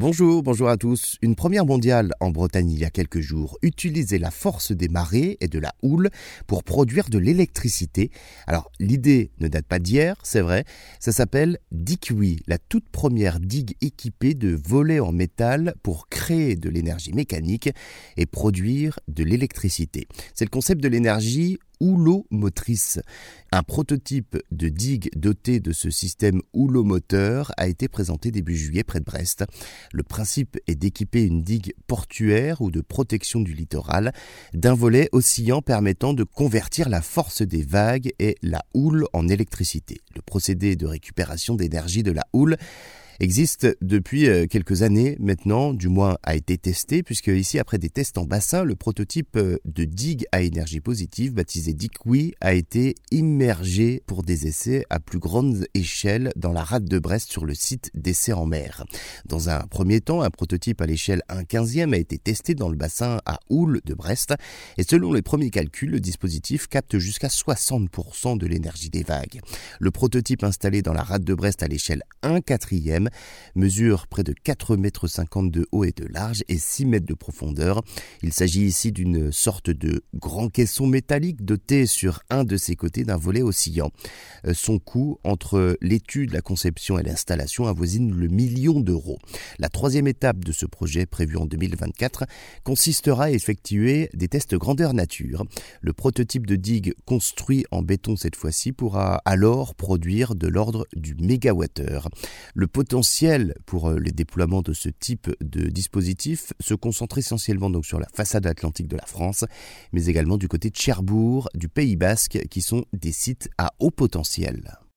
Bonjour, bonjour à tous. Une première mondiale en Bretagne il y a quelques jours utilisait la force des marées et de la houle pour produire de l'électricité. Alors l'idée ne date pas d'hier, c'est vrai. Ça s'appelle Dikwi, la toute première digue équipée de volets en métal pour créer de l'énergie mécanique et produire de l'électricité. C'est le concept de l'énergie houlomotrice. Un prototype de digue doté de ce système houlomoteur a été présenté début juillet près de Brest. Le principe est d'équiper une digue portuaire ou de protection du littoral d'un volet oscillant permettant de convertir la force des vagues et la houle en électricité. Le procédé de récupération d'énergie de la houle existe depuis euh, quelques années maintenant, du moins a été testé, puisque ici, après des tests en bassin, le prototype euh, de digue à énergie positive, baptisé DICWI, a été immergé pour des essais à plus grande échelle dans la rade de Brest sur le site d'essais en mer. Dans un premier temps, un prototype à l'échelle 1 15e a été testé dans le bassin à Houle de Brest, et selon les premiers calculs, le dispositif capte jusqu'à 60% de l'énergie des vagues. Le prototype installé dans la rade de Brest à l'échelle 1 4e mesure près de 4,50 mètres de haut et de large et 6 mètres de profondeur. Il s'agit ici d'une sorte de grand caisson métallique doté sur un de ses côtés d'un volet oscillant. Euh, son coût entre l'étude, la conception et l'installation avoisine le million d'euros. La troisième étape de ce projet prévu en 2024 consistera à effectuer des tests grandeur nature. Le prototype de digue construit en béton cette fois-ci pourra alors produire de l'ordre du mégawattheure. Le potentiel potentiel pour euh, les déploiements de ce type de dispositif se concentre essentiellement donc sur la façade atlantique de la France, mais également du côté de Cherbourg, du Pays Basque, qui sont des sites à haut potentiel.